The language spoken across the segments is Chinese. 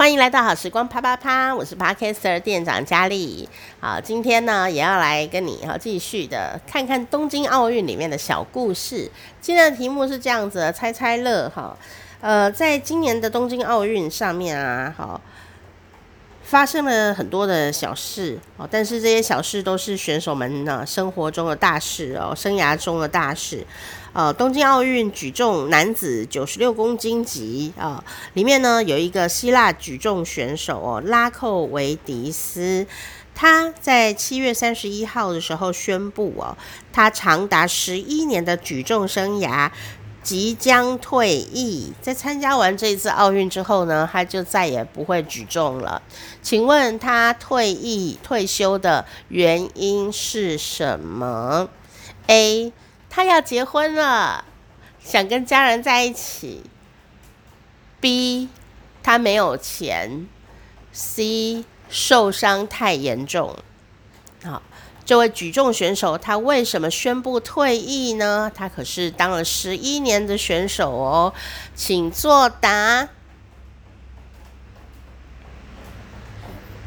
欢迎来到好时光啪啪啪，我是 Podcaster 店长佳丽。好，今天呢也要来跟你哈继续的看看东京奥运里面的小故事。今天的题目是这样子，猜猜乐哈。呃，在今年的东京奥运上面啊，好。发生了很多的小事哦，但是这些小事都是选手们呢生活中的大事哦，生涯中的大事。呃，东京奥运举重男子九十六公斤级啊，里面呢有一个希腊举重选手哦，拉寇维迪斯，他在七月三十一号的时候宣布哦，他长达十一年的举重生涯。即将退役，在参加完这一次奥运之后呢，他就再也不会举重了。请问他退役退休的原因是什么？A. 他要结婚了，想跟家人在一起。B. 他没有钱。C. 受伤太严重。好。这位举重选手，他为什么宣布退役呢？他可是当了十一年的选手哦，请作答。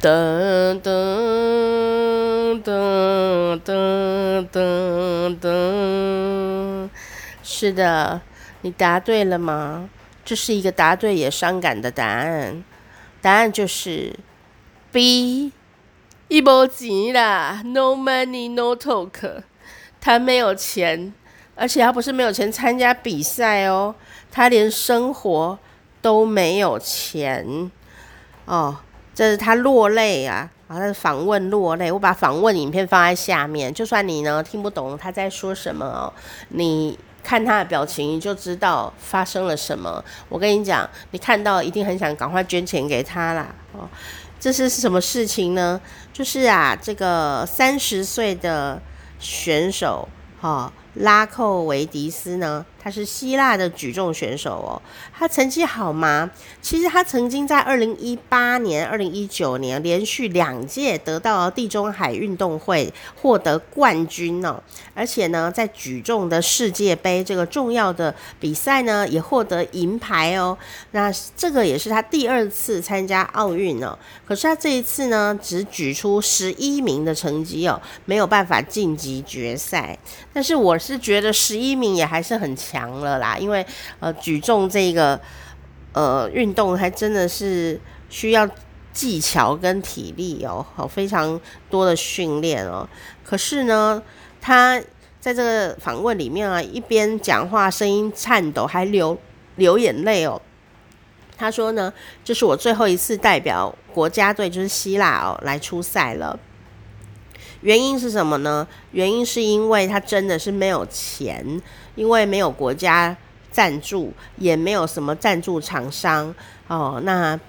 噔噔噔噔噔噔，是的，你答对了吗？这是一个答对也伤感的答案，答案就是 B。一毛钱啦，no money no talk。他没有钱，而且他不是没有钱参加比赛哦，他连生活都没有钱哦。这是他落泪啊，啊，他的访问落泪。我把访问影片放在下面，就算你呢听不懂他在说什么哦，你看他的表情你就知道发生了什么。我跟你讲，你看到一定很想赶快捐钱给他啦哦。这是什么事情呢？就是啊，这个三十岁的选手，哈、拉寇维迪斯呢。他是希腊的举重选手哦，他成绩好吗？其实他曾经在二零一八年、二零一九年连续两届得到地中海运动会获得冠军哦，而且呢，在举重的世界杯这个重要的比赛呢，也获得银牌哦。那这个也是他第二次参加奥运哦，可是他这一次呢，只举出十一名的成绩哦，没有办法晋级决赛。但是我是觉得十一名也还是很。强了啦，因为呃举重这个呃运动还真的是需要技巧跟体力哦，好非常多的训练哦。可是呢，他在这个访问里面啊，一边讲话声音颤抖，还流流眼泪哦。他说呢，这是我最后一次代表国家队，就是希腊哦，来出赛了。原因是什么呢？原因是因为他真的是没有钱，因为没有国家赞助，也没有什么赞助厂商哦。那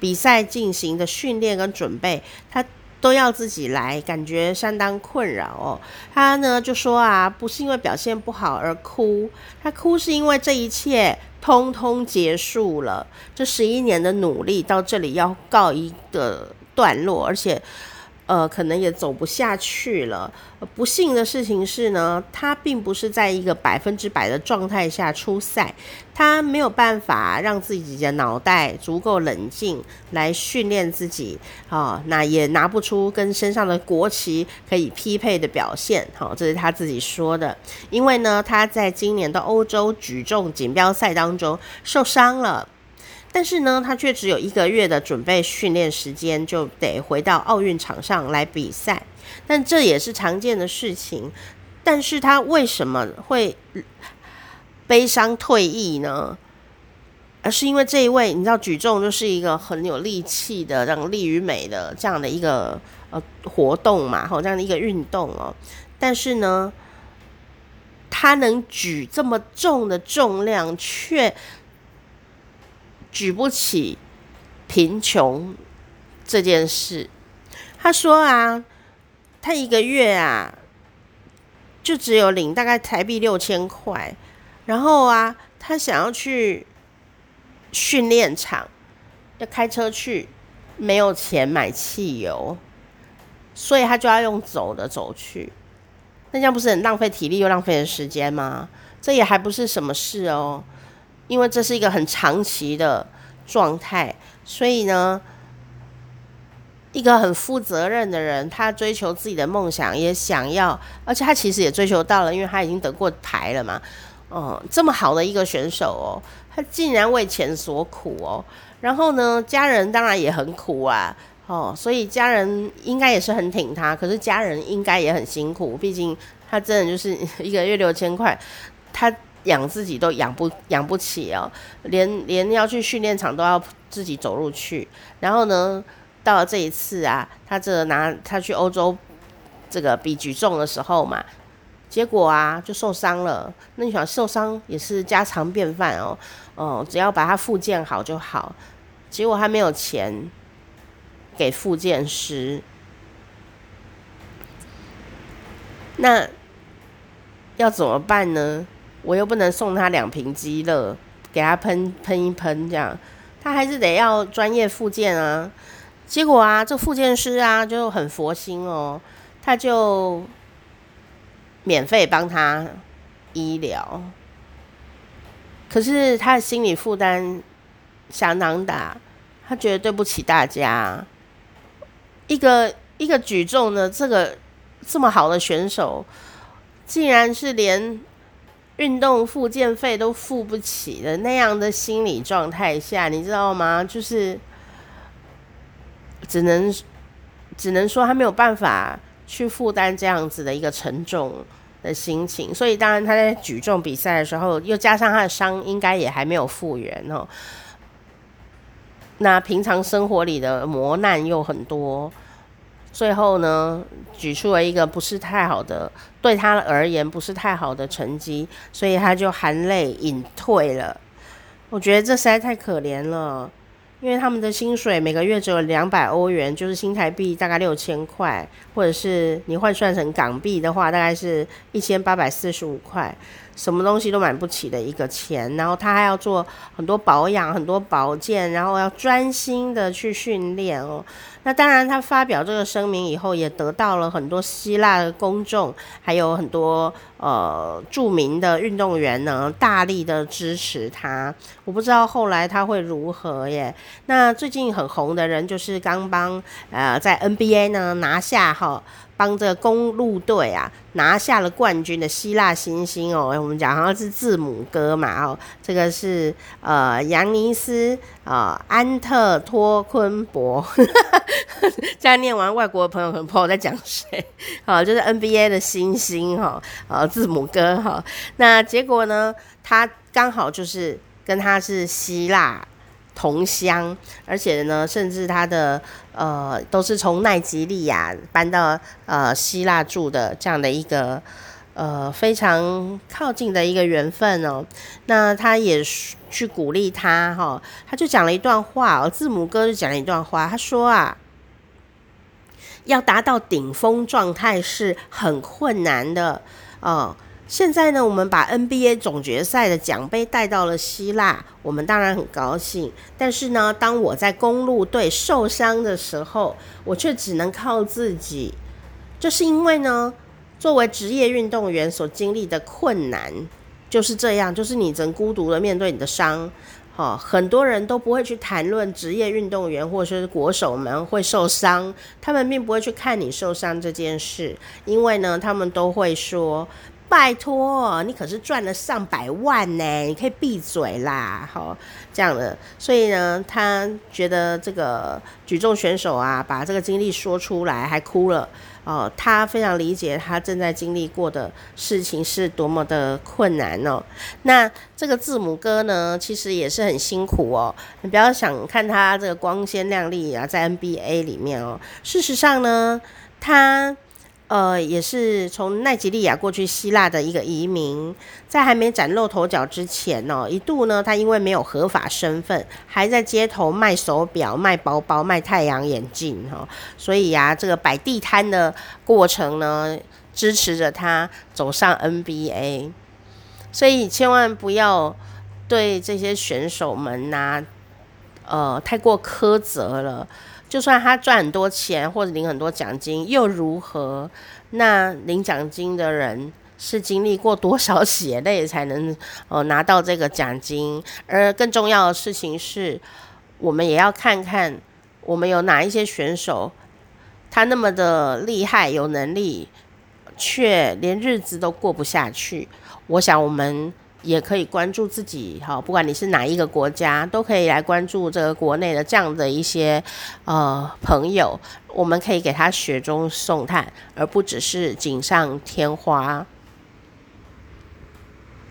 比赛进行的训练跟准备，他都要自己来，感觉相当困扰哦。他呢就说啊，不是因为表现不好而哭，他哭是因为这一切通通结束了，这十一年的努力到这里要告一个段落，而且。呃，可能也走不下去了。不幸的事情是呢，他并不是在一个百分之百的状态下出赛，他没有办法让自己的脑袋足够冷静来训练自己，哦，那也拿不出跟身上的国旗可以匹配的表现，好，这是他自己说的。因为呢，他在今年的欧洲举重锦标赛当中受伤了。但是呢，他却只有一个月的准备训练时间，就得回到奥运场上来比赛。但这也是常见的事情。但是他为什么会悲伤退役呢？而是因为这一位，你知道，举重就是一个很有力气的、这样力与美的这样的一个呃活动嘛，好，这样的一个运动哦。但是呢，他能举这么重的重量，却举不起贫穷这件事，他说啊，他一个月啊，就只有领大概台币六千块，然后啊，他想要去训练场，要开车去，没有钱买汽油，所以他就要用走的走去，那这样不是很浪费体力又浪费时间吗？这也还不是什么事哦。因为这是一个很长期的状态。所以呢，一个很负责任的人，他追求自己的梦想，也想要，而且他其实也追求到了，因为他已经得过牌了嘛。哦、这么好的一个选手哦，他竟然为钱所苦哦。然后呢，家人当然也很苦啊。哦，所以家人应该也是很挺他，可是家人应该也很辛苦，毕竟他真的就是一个月六千块，他养自己都养不养不起哦，连连要去训练场都要自己走路去。然后呢，到了这一次啊，他这拿他去欧洲这个比举重的时候嘛，结果啊就受伤了。那你想受伤也是家常便饭哦，哦，只要把他复健好就好。结果他没有钱。给复健师，那要怎么办呢？我又不能送他两瓶鸡乐，给他喷喷一喷，这样他还是得要专业复健啊。结果啊，这复健师啊就很佛心哦，他就免费帮他医疗，可是他的心理负担相当大，他觉得对不起大家。一个一个举重的这个这么好的选手，竟然是连运动复健费都付不起的那样的心理状态下，你知道吗？就是只能只能说他没有办法去负担这样子的一个沉重的心情，所以当然他在举重比赛的时候，又加上他的伤，应该也还没有复原哦。那平常生活里的磨难又很多。最后呢，举出了一个不是太好的，对他而言不是太好的成绩，所以他就含泪隐退了。我觉得这实在太可怜了，因为他们的薪水每个月只有两百欧元，就是新台币大概六千块，或者是你换算成港币的话，大概是一千八百四十五块。什么东西都买不起的一个钱，然后他还要做很多保养、很多保健，然后要专心的去训练哦。那当然，他发表这个声明以后，也得到了很多希腊的公众，还有很多呃著名的运动员呢，大力的支持他。我不知道后来他会如何耶。那最近很红的人，就是刚帮呃在 NBA 呢拿下哈。帮这个公路队啊拿下了冠军的希腊新星哦，我们讲好像是字母哥嘛哦，这个是呃扬尼斯啊、安特托昆博，这样念完外国的朋友可能不知道在讲谁，好，就是 NBA 的新星哈，呃字母哥哈，那结果呢，他刚好就是跟他是希腊。同乡，而且呢，甚至他的呃都是从奈及利亚搬到呃希腊住的这样的一个呃非常靠近的一个缘分哦。那他也去鼓励他哈、他就讲了一段话，字母哥就讲了一段话，他说啊，要达到顶峰状态是很困难的哦。现在呢，我们把 NBA 总决赛的奖杯带到了希腊，我们当然很高兴。但是呢，当我在公路队受伤的时候，我却只能靠自己。这是因为呢，作为职业运动员所经历的困难就是这样，就是你只能孤独的面对你的伤。哈，很多人都不会去谈论职业运动员或者说是国手们会受伤，他们并不会去看你受伤这件事，因为呢，他们都会说。拜托，你可是赚了上百万呢，你可以闭嘴啦，好，这样的，所以呢，他觉得这个举重选手啊，把这个经历说出来还哭了哦，他非常理解他正在经历过的事情是多么的困难哦。那这个字母哥呢，其实也是很辛苦哦，你不要想看他这个光鲜亮丽啊，在 NBA 里面哦，事实上呢，他。呃，也是从奈及利亚过去希腊的一个移民，在还没崭露头角之前呢、哦，一度呢，他因为没有合法身份，还在街头卖手表、卖包包、卖太阳眼镜哈、所以呀、这个摆地摊的过程呢，支持着他走上 NBA，所以千万不要对这些选手们呐、呃，太过苛责了。就算他赚很多钱或者领很多奖金又如何？那领奖金的人是经历过多少血泪才能呃拿到这个奖金？而更重要的事情是，我们也要看看我们有哪一些选手，他那么的厉害有能力，却连日子都过不下去。我想我们也可以关注自己，哈，不管你是哪一个国家，都可以来关注这个国内的这样的一些呃朋友，我们可以给他雪中送炭，而不只是锦上添花。